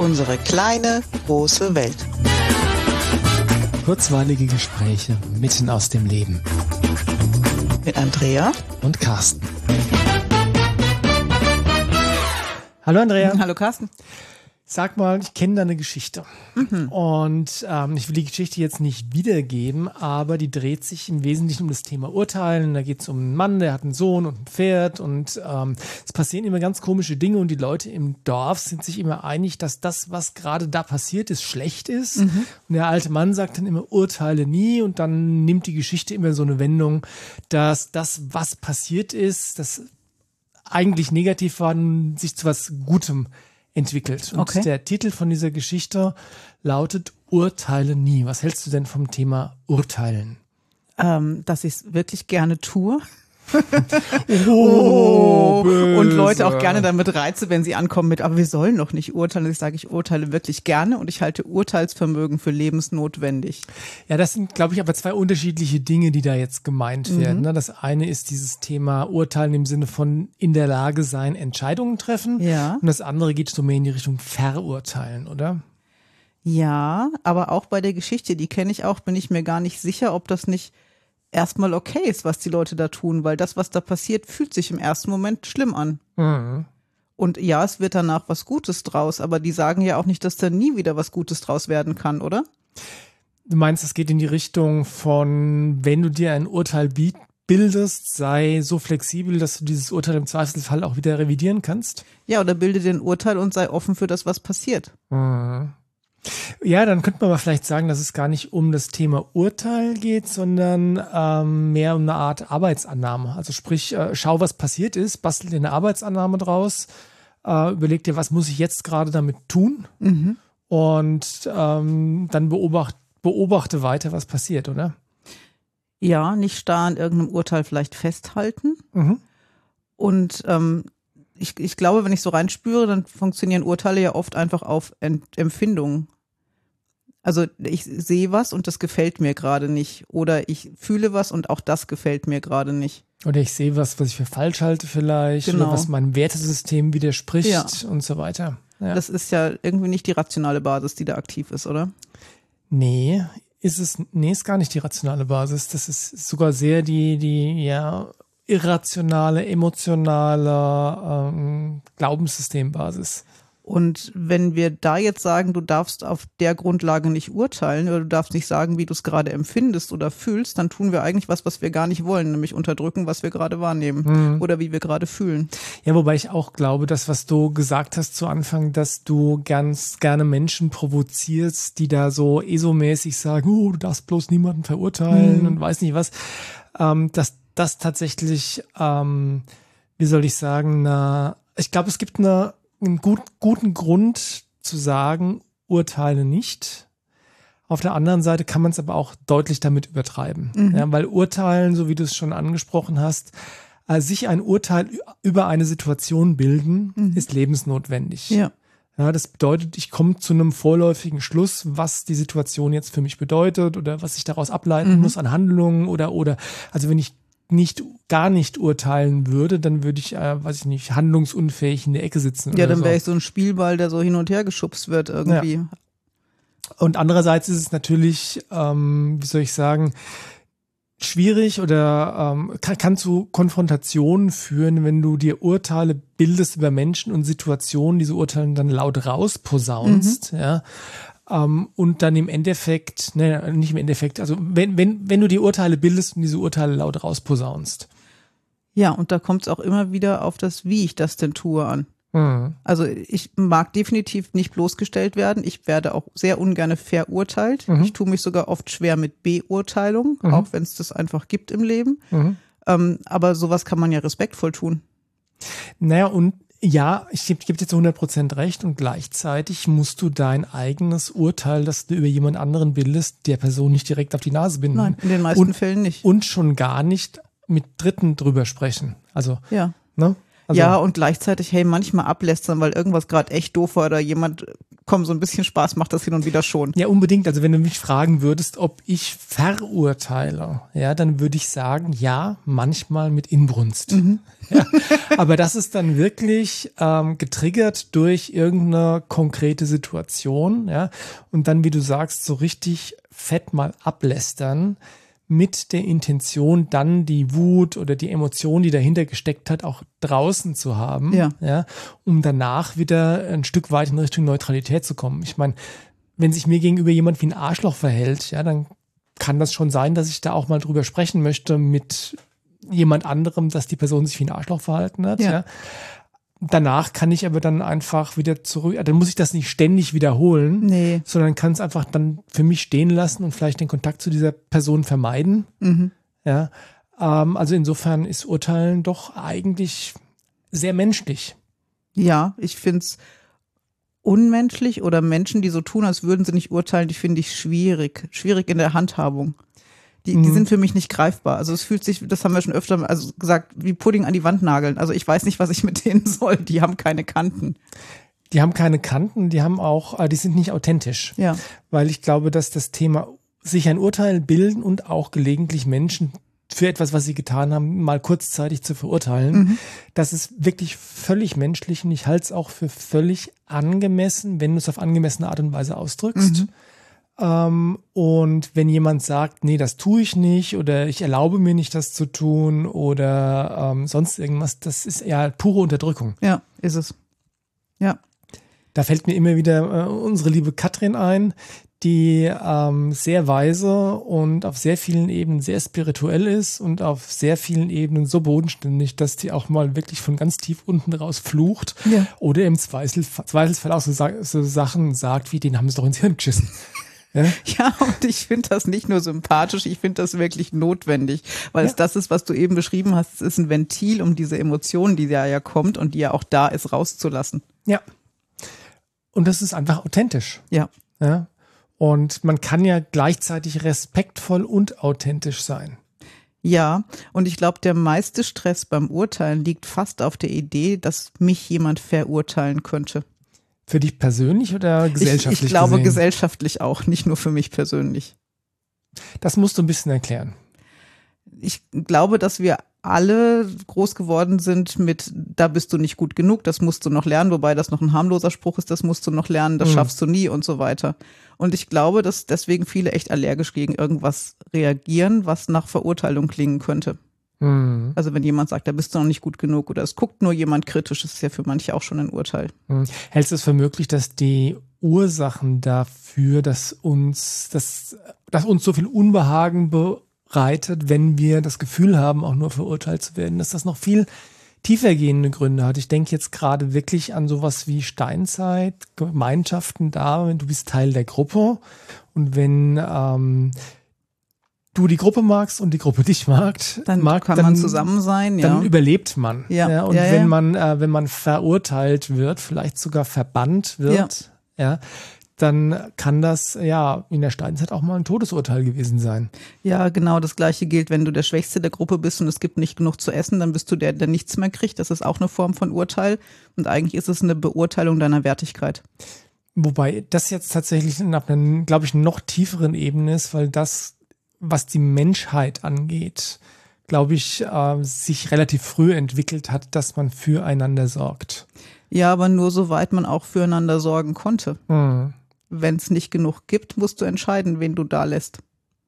Unsere kleine, große Welt. Kurzweilige Gespräche mitten aus dem Leben. Mit Andrea und Carsten. Hallo Andrea. Hallo Carsten. Sag mal, ich kenne deine Geschichte. Mhm. Und ähm, ich will die Geschichte jetzt nicht wiedergeben, aber die dreht sich im Wesentlichen um das Thema Urteilen. Da geht es um einen Mann, der hat einen Sohn und ein Pferd. Und ähm, es passieren immer ganz komische Dinge und die Leute im Dorf sind sich immer einig, dass das, was gerade da passiert ist, schlecht ist. Mhm. Und der alte Mann sagt dann immer, urteile nie. Und dann nimmt die Geschichte immer so eine Wendung, dass das, was passiert ist, das eigentlich negativ war, sich zu was Gutem entwickelt. Und okay. der Titel von dieser Geschichte lautet Urteile nie. Was hältst du denn vom Thema Urteilen? Ähm, dass ich es wirklich gerne tue. Oh, und Leute auch gerne damit reize, wenn sie ankommen mit, aber wir sollen noch nicht urteilen. Ich sage, ich urteile wirklich gerne und ich halte Urteilsvermögen für lebensnotwendig. Ja, das sind, glaube ich, aber zwei unterschiedliche Dinge, die da jetzt gemeint werden. Mhm. Das eine ist dieses Thema Urteilen im Sinne von in der Lage sein, Entscheidungen treffen. Ja. Und das andere geht so mehr in die Richtung Verurteilen, oder? Ja, aber auch bei der Geschichte, die kenne ich auch, bin ich mir gar nicht sicher, ob das nicht erstmal okay ist, was die Leute da tun, weil das, was da passiert, fühlt sich im ersten Moment schlimm an. Mhm. Und ja, es wird danach was Gutes draus, aber die sagen ja auch nicht, dass da nie wieder was Gutes draus werden kann, oder? Du meinst, es geht in die Richtung von, wenn du dir ein Urteil bildest, sei so flexibel, dass du dieses Urteil im Zweifelsfall auch wieder revidieren kannst? Ja, oder bilde dir ein Urteil und sei offen für das, was passiert. Mhm. Ja, dann könnte man aber vielleicht sagen, dass es gar nicht um das Thema Urteil geht, sondern ähm, mehr um eine Art Arbeitsannahme. Also sprich, äh, schau, was passiert ist, bastel dir eine Arbeitsannahme draus, äh, überleg dir, was muss ich jetzt gerade damit tun mhm. und ähm, dann beobacht, beobachte weiter, was passiert, oder? Ja, nicht starr an irgendeinem Urteil vielleicht festhalten. Mhm. Und ähm, ich, ich glaube, wenn ich so reinspüre, dann funktionieren Urteile ja oft einfach auf Ent Empfindungen. Also ich sehe was und das gefällt mir gerade nicht. Oder ich fühle was und auch das gefällt mir gerade nicht. Oder ich sehe was, was ich für falsch halte vielleicht. Genau. Oder was meinem Wertesystem widerspricht ja. und so weiter. Ja. Das ist ja irgendwie nicht die rationale Basis, die da aktiv ist, oder? Nee, ist es, nee, ist gar nicht die rationale Basis. Das ist sogar sehr die, die, ja, irrationale, emotionale ähm, Glaubenssystembasis. Und wenn wir da jetzt sagen, du darfst auf der Grundlage nicht urteilen oder du darfst nicht sagen, wie du es gerade empfindest oder fühlst, dann tun wir eigentlich was, was wir gar nicht wollen, nämlich unterdrücken, was wir gerade wahrnehmen mhm. oder wie wir gerade fühlen. Ja, wobei ich auch glaube, dass was du gesagt hast zu Anfang, dass du ganz gerne Menschen provozierst, die da so ESO-mäßig sagen, oh, du darfst bloß niemanden verurteilen mhm. und weiß nicht was, ähm, dass das tatsächlich, ähm, wie soll ich sagen, na, ich glaube, es gibt eine, einen gut, guten Grund zu sagen, urteile nicht. Auf der anderen Seite kann man es aber auch deutlich damit übertreiben. Mhm. Ja, weil urteilen, so wie du es schon angesprochen hast, also sich ein Urteil über eine Situation bilden, mhm. ist lebensnotwendig. Ja. Ja, das bedeutet, ich komme zu einem vorläufigen Schluss, was die Situation jetzt für mich bedeutet oder was ich daraus ableiten mhm. muss an Handlungen oder oder also wenn ich nicht gar nicht urteilen würde, dann würde ich, äh, weiß ich nicht, handlungsunfähig in der Ecke sitzen. Ja, dann wäre so. ich so ein Spielball, der so hin und her geschubst wird irgendwie. Ja. Und andererseits ist es natürlich, ähm, wie soll ich sagen, schwierig oder ähm, kann, kann zu Konfrontationen führen, wenn du dir Urteile bildest über Menschen und Situationen, diese Urteile dann laut rausposaunst, mhm. ja ähm, und dann im Endeffekt, ne, nicht im Endeffekt, also wenn, wenn, wenn du die Urteile bildest und diese Urteile laut rausposaunst. Ja, und da kommt es auch immer wieder auf das, wie ich das denn tue an. Mhm. Also ich mag definitiv nicht bloßgestellt werden. Ich werde auch sehr ungern verurteilt. Mhm. Ich tue mich sogar oft schwer mit Beurteilung, mhm. auch wenn es das einfach gibt im Leben. Mhm. Ähm, aber sowas kann man ja respektvoll tun. Naja, und ja, ich gebe geb dir zu 100% recht und gleichzeitig musst du dein eigenes Urteil, das du über jemand anderen bildest, der Person nicht direkt auf die Nase binden. Nein, in den meisten und, Fällen nicht. Und schon gar nicht mit Dritten drüber sprechen. Also, ja. Ne? Also, ja, und gleichzeitig, hey, manchmal ablästern, weil irgendwas gerade echt doof war oder jemand komm, so ein bisschen Spaß macht das hin und wieder schon. Ja, unbedingt. Also wenn du mich fragen würdest, ob ich verurteile, ja, dann würde ich sagen, ja, manchmal mit Inbrunst. Mhm. Ja, aber das ist dann wirklich ähm, getriggert durch irgendeine konkrete Situation, ja. Und dann, wie du sagst, so richtig fett mal ablästern mit der Intention, dann die Wut oder die Emotion, die dahinter gesteckt hat, auch draußen zu haben, ja. ja, um danach wieder ein Stück weit in Richtung Neutralität zu kommen. Ich meine, wenn sich mir gegenüber jemand wie ein Arschloch verhält, ja, dann kann das schon sein, dass ich da auch mal drüber sprechen möchte mit jemand anderem, dass die Person sich wie ein Arschloch verhalten hat, ja. ja. Danach kann ich aber dann einfach wieder zurück, dann muss ich das nicht ständig wiederholen, nee. sondern kann es einfach dann für mich stehen lassen und vielleicht den Kontakt zu dieser Person vermeiden. Mhm. Ja, ähm, also insofern ist Urteilen doch eigentlich sehr menschlich. Ja, ich finde es unmenschlich oder Menschen, die so tun, als würden sie nicht urteilen, die finde ich schwierig. Schwierig in der Handhabung. Die, die mhm. sind für mich nicht greifbar. Also es fühlt sich, das haben wir schon öfter also gesagt, wie Pudding an die Wand nageln. Also ich weiß nicht, was ich mit denen soll. Die haben keine Kanten. Die haben keine Kanten, die haben auch, äh, die sind nicht authentisch. Ja. Weil ich glaube, dass das Thema sich ein Urteil bilden und auch gelegentlich Menschen für etwas, was sie getan haben, mal kurzzeitig zu verurteilen. Mhm. Das ist wirklich völlig menschlich und ich halte es auch für völlig angemessen, wenn du es auf angemessene Art und Weise ausdrückst. Mhm. Ähm, und wenn jemand sagt, nee, das tue ich nicht oder ich erlaube mir nicht, das zu tun oder ähm, sonst irgendwas, das ist ja pure Unterdrückung. Ja, ist es. Ja. Da fällt mir immer wieder äh, unsere liebe Katrin ein, die ähm, sehr weise und auf sehr vielen Ebenen sehr spirituell ist und auf sehr vielen Ebenen so bodenständig, dass die auch mal wirklich von ganz tief unten raus flucht ja. oder im Zweifel, Zweifelsfall auch so, so Sachen sagt, wie den haben sie doch ins Hirn geschissen. Ja, ja und ich finde das nicht nur sympathisch, ich finde das wirklich notwendig, weil ja. es das ist, was du eben beschrieben hast, es ist ein Ventil, um diese Emotionen, die da ja kommt und die ja auch da ist, rauszulassen. Ja. Und das ist einfach authentisch. Ja. Ja. Und man kann ja gleichzeitig respektvoll und authentisch sein. Ja, und ich glaube, der meiste Stress beim Urteilen liegt fast auf der Idee, dass mich jemand verurteilen könnte. Für dich persönlich oder gesellschaftlich? Ich, ich glaube gesehen? gesellschaftlich auch, nicht nur für mich persönlich. Das musst du ein bisschen erklären. Ich glaube, dass wir alle groß geworden sind mit, da bist du nicht gut genug, das musst du noch lernen, wobei das noch ein harmloser Spruch ist, das musst du noch lernen, das mhm. schaffst du nie und so weiter. Und ich glaube, dass deswegen viele echt allergisch gegen irgendwas reagieren, was nach Verurteilung klingen könnte. Mhm. Also wenn jemand sagt, da bist du noch nicht gut genug oder es guckt nur jemand kritisch, das ist ja für manche auch schon ein Urteil. Mhm. Hältst du es für möglich, dass die Ursachen dafür, dass uns, dass, dass uns so viel Unbehagen bereitet, wenn wir das Gefühl haben, auch nur verurteilt zu werden, dass das noch viel tiefergehende Gründe hat. Ich denke jetzt gerade wirklich an sowas wie Steinzeit, Gemeinschaften da, wenn du bist Teil der Gruppe und wenn ähm, du die Gruppe magst und die Gruppe dich mag, dann mag, kann dann, man zusammen sein, ja. Dann überlebt man. Ja. ja und ja, wenn man, äh, wenn man verurteilt wird, vielleicht sogar verbannt wird, ja. dann kann das ja in der Steinzeit auch mal ein Todesurteil gewesen sein. Ja, genau. Das gleiche gilt, wenn du der Schwächste der Gruppe bist und es gibt nicht genug zu essen, dann bist du der, der nichts mehr kriegt. Das ist auch eine Form von Urteil. Und eigentlich ist es eine Beurteilung deiner Wertigkeit. Wobei das jetzt tatsächlich auf einer, glaube ich, noch tieferen Ebene ist, weil das was die Menschheit angeht, glaube ich, äh, sich relativ früh entwickelt hat, dass man füreinander sorgt. Ja, aber nur soweit man auch füreinander sorgen konnte. Mhm. Wenn es nicht genug gibt, musst du entscheiden, wen du da lässt.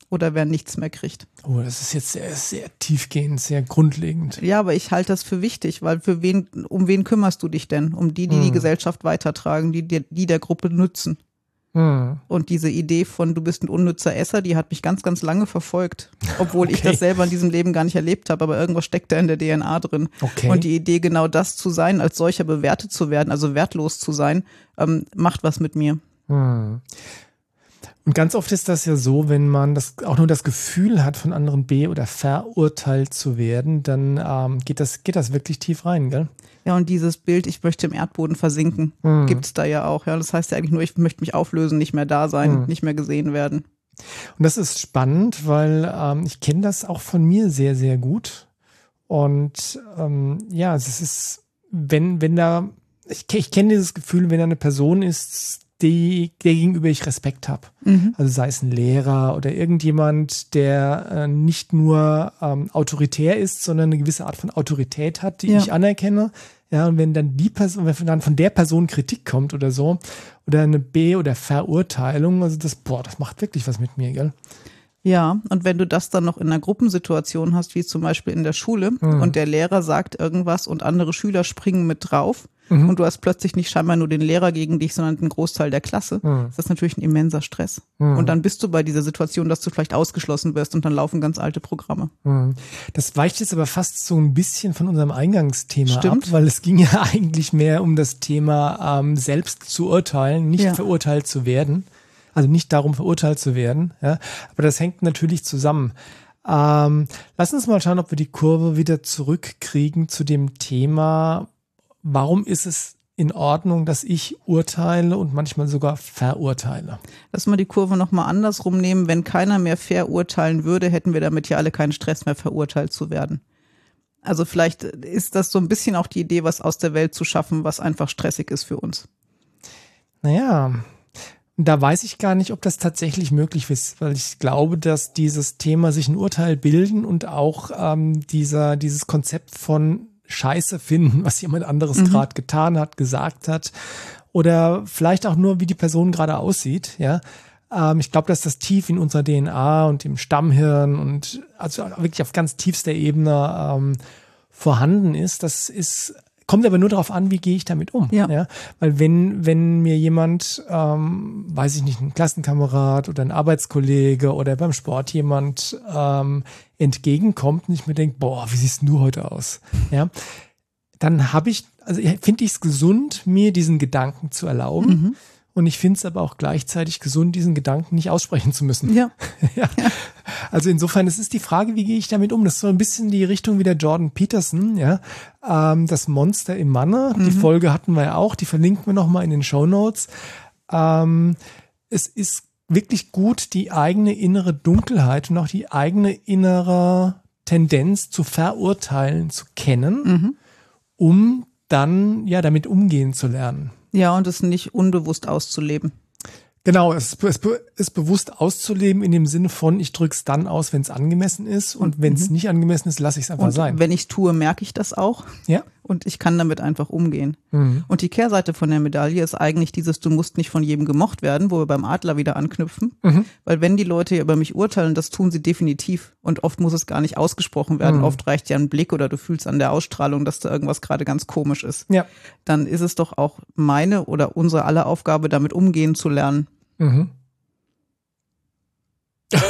Oder wer nichts mehr kriegt. Oh, das ist jetzt sehr, sehr tiefgehend, sehr grundlegend. Ja, aber ich halte das für wichtig, weil für wen, um wen kümmerst du dich denn? Um die, die mhm. die Gesellschaft weitertragen, die, die, die der Gruppe nützen. Hm. Und diese Idee von du bist ein unnützer Esser, die hat mich ganz, ganz lange verfolgt. Obwohl okay. ich das selber in diesem Leben gar nicht erlebt habe, aber irgendwas steckt da in der DNA drin. Okay. Und die Idee, genau das zu sein, als solcher bewertet zu werden, also wertlos zu sein, ähm, macht was mit mir. Hm. Und ganz oft ist das ja so, wenn man das auch nur das Gefühl hat, von anderen be- oder verurteilt zu werden, dann ähm, geht, das, geht das wirklich tief rein, gell? Ja, und dieses Bild, ich möchte im Erdboden versinken, mhm. gibt es da ja auch. Ja, das heißt ja eigentlich nur, ich möchte mich auflösen, nicht mehr da sein, mhm. nicht mehr gesehen werden. Und das ist spannend, weil ähm, ich kenne das auch von mir sehr, sehr gut. Und ähm, ja, es ist, wenn, wenn da, ich, ich kenne dieses Gefühl, wenn da eine Person ist, die, der gegenüber ich Respekt habe. Mhm. Also sei es ein Lehrer oder irgendjemand, der äh, nicht nur ähm, autoritär ist, sondern eine gewisse Art von Autorität hat, die ja. ich anerkenne. Ja, und wenn dann die Person, wenn dann von der Person Kritik kommt oder so, oder eine B- oder Verurteilung, also das, boah, das macht wirklich was mit mir, gell? Ja, und wenn du das dann noch in einer Gruppensituation hast, wie zum Beispiel in der Schule, mhm. und der Lehrer sagt irgendwas und andere Schüler springen mit drauf, mhm. und du hast plötzlich nicht scheinbar nur den Lehrer gegen dich, sondern den Großteil der Klasse, mhm. ist das natürlich ein immenser Stress. Mhm. Und dann bist du bei dieser Situation, dass du vielleicht ausgeschlossen wirst und dann laufen ganz alte Programme. Mhm. Das weicht jetzt aber fast so ein bisschen von unserem Eingangsthema Stimmt. ab, weil es ging ja eigentlich mehr um das Thema ähm, selbst zu urteilen, nicht ja. verurteilt zu werden. Also nicht darum verurteilt zu werden. Ja. Aber das hängt natürlich zusammen. Ähm, lass uns mal schauen, ob wir die Kurve wieder zurückkriegen zu dem Thema, warum ist es in Ordnung, dass ich urteile und manchmal sogar verurteile. Lass mal die Kurve nochmal andersrum nehmen. Wenn keiner mehr verurteilen würde, hätten wir damit ja alle keinen Stress mehr, verurteilt zu werden. Also vielleicht ist das so ein bisschen auch die Idee, was aus der Welt zu schaffen, was einfach stressig ist für uns. Naja, da weiß ich gar nicht, ob das tatsächlich möglich ist, weil ich glaube, dass dieses Thema sich ein Urteil bilden und auch ähm, dieser, dieses Konzept von Scheiße finden, was jemand anderes mhm. gerade getan hat, gesagt hat oder vielleicht auch nur, wie die Person gerade aussieht, ja. Ähm, ich glaube, dass das tief in unserer DNA und im Stammhirn und also wirklich auf ganz tiefster Ebene ähm, vorhanden ist. Das ist Kommt aber nur darauf an, wie gehe ich damit um. Ja. ja? Weil wenn, wenn mir jemand, ähm, weiß ich nicht, ein Klassenkamerad oder ein Arbeitskollege oder beim Sport jemand ähm, entgegenkommt und ich mir denke, boah, wie siehst du heute aus? Ja, dann habe ich, also finde ich es gesund, mir diesen Gedanken zu erlauben. Mhm. Und ich finde es aber auch gleichzeitig gesund, diesen Gedanken nicht aussprechen zu müssen. Ja. ja. Also insofern, es ist die Frage, wie gehe ich damit um? Das ist so ein bisschen die Richtung wie der Jordan Peterson, ja. Ähm, das Monster im Manne. Mhm. Die Folge hatten wir ja auch, die verlinken wir nochmal in den Show Notes. Ähm, es ist wirklich gut, die eigene innere Dunkelheit und auch die eigene innere Tendenz zu verurteilen zu kennen, mhm. um dann ja damit umgehen zu lernen. Ja, und es nicht unbewusst auszuleben. Genau, es, es, es bewusst auszuleben in dem Sinne von, ich drücke es dann aus, wenn es angemessen ist und wenn es mhm. nicht angemessen ist, lasse ich es einfach und sein. Wenn ich es tue, merke ich das auch. Ja. Und ich kann damit einfach umgehen. Mhm. Und die Kehrseite von der Medaille ist eigentlich dieses, du musst nicht von jedem gemocht werden, wo wir beim Adler wieder anknüpfen. Mhm. Weil wenn die Leute über mich urteilen, das tun sie definitiv. Und oft muss es gar nicht ausgesprochen werden. Mhm. Oft reicht ja ein Blick oder du fühlst an der Ausstrahlung, dass da irgendwas gerade ganz komisch ist. Ja. Dann ist es doch auch meine oder unsere aller Aufgabe, damit umgehen zu lernen. Mhm.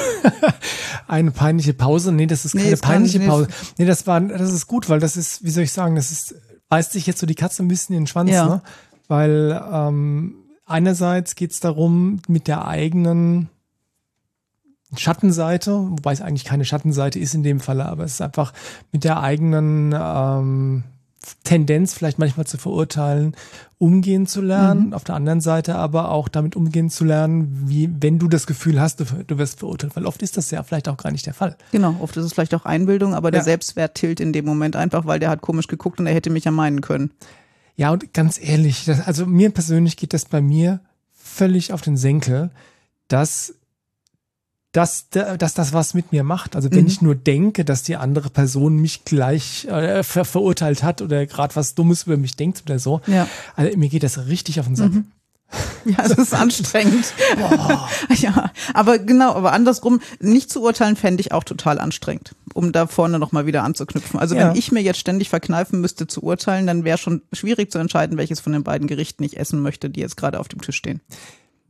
Eine peinliche Pause? Nee, das ist keine nee, peinliche Pause. Nee, das war, das ist gut, weil das ist, wie soll ich sagen, das ist, beißt sich jetzt so die Katze ein bisschen in den Schwanz, ja. ne? Weil ähm, einerseits geht es darum, mit der eigenen Schattenseite, wobei es eigentlich keine Schattenseite ist in dem Falle, aber es ist einfach mit der eigenen ähm, Tendenz, vielleicht manchmal zu verurteilen, umgehen zu lernen. Mhm. Auf der anderen Seite aber auch damit umgehen zu lernen, wie wenn du das Gefühl hast, du, du wirst verurteilt. Weil oft ist das ja vielleicht auch gar nicht der Fall. Genau, oft ist es vielleicht auch Einbildung, aber der Selbstwert tilt in dem Moment einfach, weil der hat komisch geguckt und er hätte mich ja meinen können. Ja, und ganz ehrlich, das, also mir persönlich geht das bei mir völlig auf den Senkel, dass dass, dass das was mit mir macht. Also wenn mhm. ich nur denke, dass die andere Person mich gleich äh, ver verurteilt hat oder gerade was Dummes über mich denkt oder so, ja. also mir geht das richtig auf den Sack. Mhm. Ja, das ist anstrengend. ja, aber genau, aber andersrum, nicht zu urteilen, fände ich auch total anstrengend, um da vorne nochmal wieder anzuknüpfen. Also ja. wenn ich mir jetzt ständig verkneifen müsste zu urteilen, dann wäre schon schwierig zu entscheiden, welches von den beiden Gerichten ich essen möchte, die jetzt gerade auf dem Tisch stehen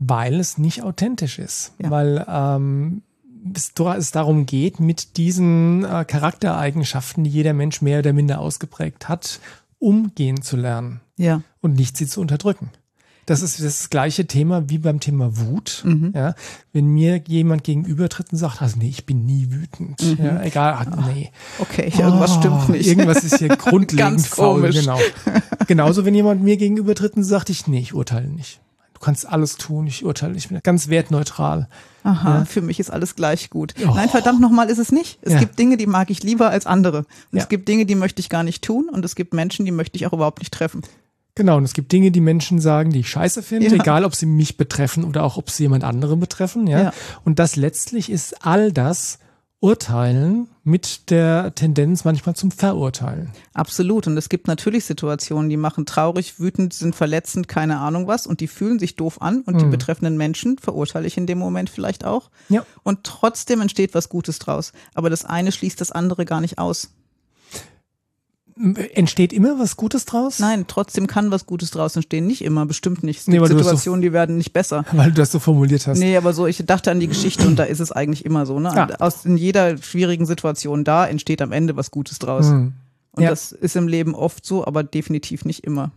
weil es nicht authentisch ist. Ja. Weil ähm, es, es darum geht, mit diesen äh, Charaktereigenschaften, die jeder Mensch mehr oder minder ausgeprägt hat, umgehen zu lernen. Ja. Und nicht sie zu unterdrücken. Das ist das gleiche Thema wie beim Thema Wut. Mhm. Ja, wenn mir jemand gegenübertritt und sagt, also nee, ich bin nie wütend. Mhm. Ja, egal, ach, nee. Okay, irgendwas oh, stimmt nicht. Irgendwas ist hier grundlegend faul. Genau. Genauso, wenn jemand mir gegenübertritt und sagt, ich, nee, ich urteile nicht kannst alles tun, ich urteile, ich bin ganz wertneutral. Aha, ja. für mich ist alles gleich gut. Oh. Nein, verdammt nochmal ist es nicht. Es ja. gibt Dinge, die mag ich lieber als andere. Und ja. es gibt Dinge, die möchte ich gar nicht tun und es gibt Menschen, die möchte ich auch überhaupt nicht treffen. Genau, und es gibt Dinge, die Menschen sagen, die ich scheiße finde, Ja. egal ob sie mich betreffen oder auch ob sie jemand anderen betreffen, ja. Ja. Und das letztlich ist all das Urteilen mit der Tendenz manchmal zum Verurteilen. Absolut. Und es gibt natürlich Situationen, die machen traurig, wütend, sind verletzend, keine Ahnung was, und die fühlen sich doof an und die betreffenden Menschen verurteile ich in dem Moment vielleicht auch. Ja. Und trotzdem entsteht was Gutes draus. Aber das eine schließt das andere gar nicht aus. Entsteht immer was Gutes draus? Nein, trotzdem kann was Gutes draus entstehen. Nicht immer, bestimmt nicht. Es Nee, gibt du das so- Situationen, die werden nicht besser. Weil du das so formuliert hast. Nee, aber so, ich dachte an die Geschichte und da ist es eigentlich immer so. Ne? Ja. Aus in jeder schwierigen Situation da entsteht am Ende was Gutes draus. Hm. Und Ja. das ist im Leben oft so, aber definitiv nicht immer.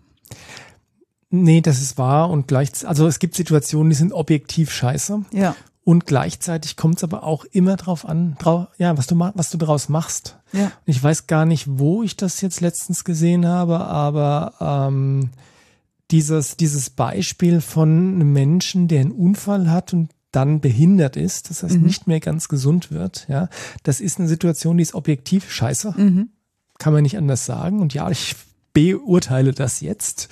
Nee, das ist wahr und gleich, also es gibt Situationen, die sind objektiv scheiße Ja, und gleichzeitig kommt es aber auch immer drauf an, drau, ja, was du was du daraus machst. ja. Und ich weiß gar nicht, wo ich das jetzt letztens gesehen habe, aber ähm, dieses dieses Beispiel von einem Menschen, der einen Unfall hat und dann behindert ist, das heißt nicht mehr ganz gesund wird, ja, das ist eine Situation, die ist objektiv scheiße Mhm. kann man nicht anders sagen. Und ja, ich beurteile das jetzt.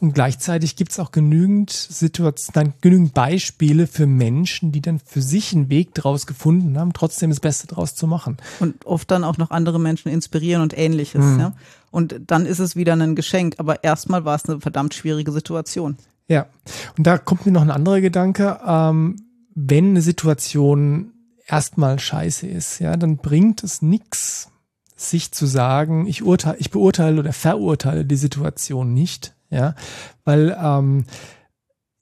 Und gleichzeitig gibt es auch genügend Situationen, genügend Beispiele für Menschen, die dann für sich einen Weg draus gefunden haben, trotzdem das Beste draus zu machen. Und oft dann auch noch andere Menschen inspirieren und ähnliches. Mhm. Ja? Und dann ist es wieder ein Geschenk. Aber erstmal war es eine verdammt schwierige Situation. Ja. Und da kommt mir noch ein anderer Gedanke. Ähm, wenn eine Situation erstmal scheiße ist, ja, dann bringt es nichts, sich zu sagen, ich urteile, ich beurteile oder verurteile die Situation nicht, ja, weil ähm,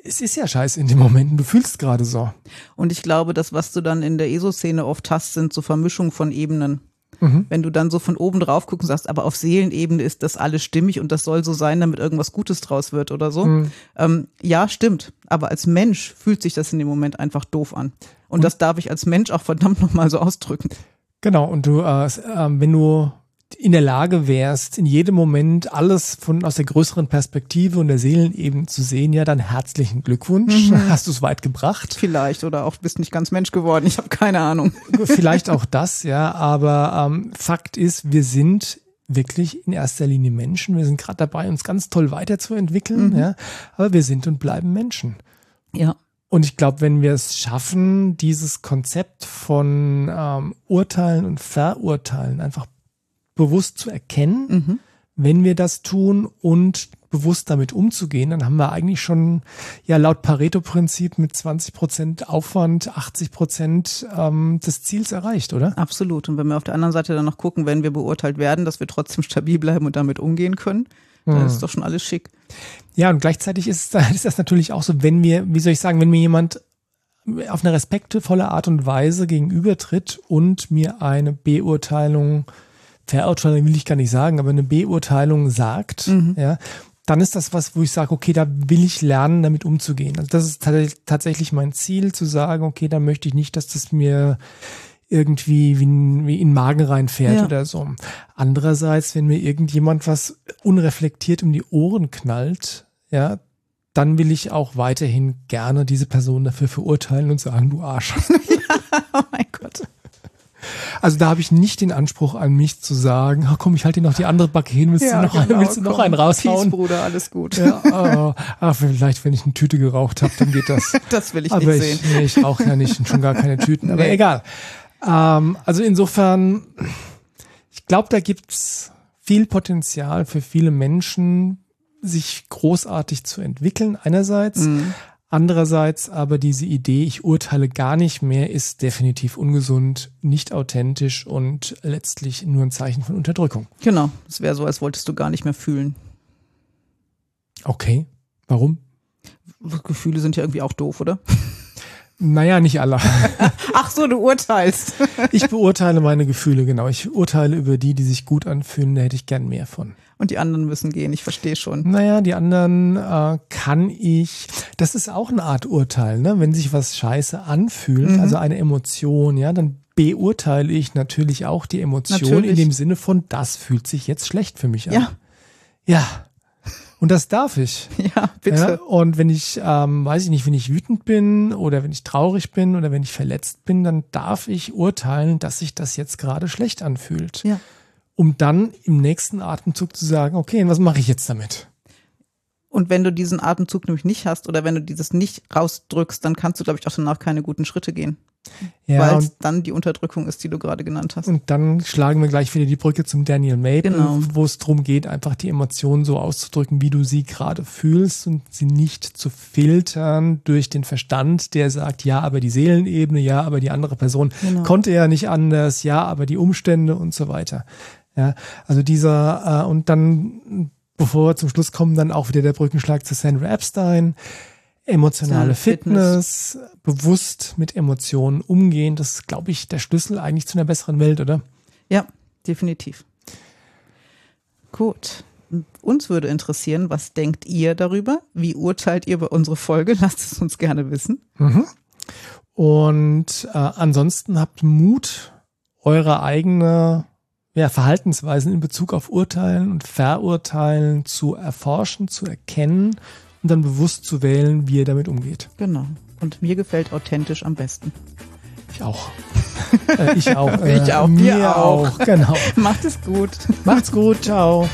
es ist ja scheiße in dem Moment und du fühlst gerade so. Und ich glaube, das, was du dann in der ESO-Szene oft hast, sind so Vermischungen von Ebenen. Mhm. Wenn du dann so von oben drauf guckst und sagst, aber auf Seelenebene ist das alles stimmig und das soll so sein, damit irgendwas Gutes draus wird oder so. Mhm. Ähm, ja, stimmt. Aber als Mensch fühlt sich das in dem Moment einfach doof an. Und, das darf ich als Mensch auch verdammt nochmal so ausdrücken. Genau, und du, äh, ähm, wenn du in der Lage wärst, in jedem Moment alles von aus der größeren Perspektive und der Seelenebene zu sehen, ja, dann herzlichen Glückwunsch. Hast du es weit gebracht. Vielleicht. Oder auch bist nicht ganz Mensch geworden. Ich habe keine Ahnung. Vielleicht auch das, ja, aber ähm, Fakt ist, wir sind wirklich in erster Linie Menschen. Wir sind gerade dabei, uns ganz toll weiterzuentwickeln, ja, aber wir sind und bleiben Menschen. Ja. Und ich glaube, wenn wir es schaffen, dieses Konzept von ähm, Urteilen und Verurteilen einfach bewusst zu erkennen, wenn wir das tun und bewusst damit umzugehen, dann haben wir eigentlich schon ja laut Pareto-Prinzip mit 20 Prozent Aufwand 80 Prozent ähm, des Ziels erreicht, oder? Absolut. Und wenn wir auf der anderen Seite dann noch gucken, wenn wir beurteilt werden, dass wir trotzdem stabil bleiben und damit umgehen können, dann ist doch schon alles schick. Ja, und gleichzeitig ist, ist das natürlich auch so, wenn wir, wie soll ich sagen, wenn mir jemand auf eine respektvolle Art und Weise gegenübertritt und mir eine Beurteilung, Verurteilung will ich gar nicht sagen, aber eine Beurteilung sagt, ja, dann ist das was, wo ich sage, okay, da will ich lernen, damit umzugehen. Also das ist tats- tatsächlich mein Ziel, zu sagen, okay, da möchte ich nicht, dass das mir irgendwie wie, in- wie in den Magen reinfährt Ja. oder so. Andererseits, wenn mir irgendjemand was unreflektiert um die Ohren knallt, ja, dann will ich auch weiterhin gerne diese Person dafür verurteilen und sagen, du Arsch. Oh mein Gott. Also da habe ich nicht den Anspruch an mich zu sagen, ach komm, ich halte dir noch die andere Backe hin, willst, du, noch, willst du noch einen Peace, raushauen? Bruder, alles gut. Ja, ah, vielleicht, wenn ich eine Tüte geraucht habe, dann geht das. Das will ich Aber nicht ich, sehen. nee, ich rauche ja nicht und schon gar keine Tüten. Aber Nee. egal. Ähm, also insofern, ich glaube, da gibt's viel Potenzial für viele Menschen, sich großartig zu entwickeln, einerseits. Mhm. Andererseits aber diese Idee, ich urteile gar nicht mehr, ist definitiv ungesund, nicht authentisch und letztlich nur ein Zeichen von Unterdrückung. Genau. Es wäre so, als wolltest du gar nicht mehr fühlen. Okay. Warum? Gefühle sind ja irgendwie auch doof, oder? Naja, nicht alle. Ach so, du urteilst. Ich beurteile meine Gefühle, genau. Ich urteile über die, die sich gut anfühlen, da hätte ich gern mehr von. Und die anderen müssen gehen, ich verstehe schon. Naja, die anderen äh, kann ich, das ist auch eine Art Urteil, ne? Wenn sich was scheiße anfühlt, Mhm. also eine Emotion, ja, dann beurteile ich natürlich auch die Emotion Natürlich. in dem Sinne von, das fühlt sich jetzt schlecht für mich an. Ja, Ja. Und das darf ich. ja, Ja, bitte. und wenn ich, ähm, weiß ich nicht, wenn ich wütend bin oder wenn ich traurig bin oder wenn ich verletzt bin, dann darf ich urteilen, dass sich das jetzt gerade schlecht anfühlt. Ja. Um dann im nächsten Atemzug zu sagen, okay, was mache ich jetzt damit? Und wenn du diesen Atemzug nämlich nicht hast oder wenn du dieses nicht rausdrückst, dann kannst du, glaube ich, auch danach keine guten Schritte gehen. Ja, weil es dann die Unterdrückung ist, die du gerade genannt hast. und dann schlagen wir gleich wieder die Brücke zum Daniel Maple, Genau. wo es darum geht, einfach die Emotionen so auszudrücken, wie du sie gerade fühlst und sie nicht zu filtern durch den Verstand, der sagt, ja, aber die Seelenebene, ja, aber die andere Person Genau. konnte ja nicht anders, ja, aber die Umstände und so weiter. Ja, also dieser, äh, und dann, bevor wir zum Schluss kommen, dann auch wieder der Brückenschlag zu Sandra Epstein. Emotionale Ja, Fitness, bewusst mit Emotionen umgehen, das ist, glaube ich, der Schlüssel eigentlich zu einer besseren Welt, oder? Ja, definitiv. Gut. Uns würde interessieren, was denkt ihr darüber? Wie urteilt ihr über unsere Folge? Lasst es uns gerne wissen. Und äh, ansonsten habt Mut, eure eigene ja, Verhaltensweisen in Bezug auf Urteilen und Verurteilen zu erforschen, zu erkennen und dann bewusst zu wählen, wie ihr damit umgeht. Genau. Und mir gefällt authentisch am besten. Ich auch. äh, ich auch. Ich auch. Mir auch. auch. Genau. Macht es gut. Macht's gut. Ciao.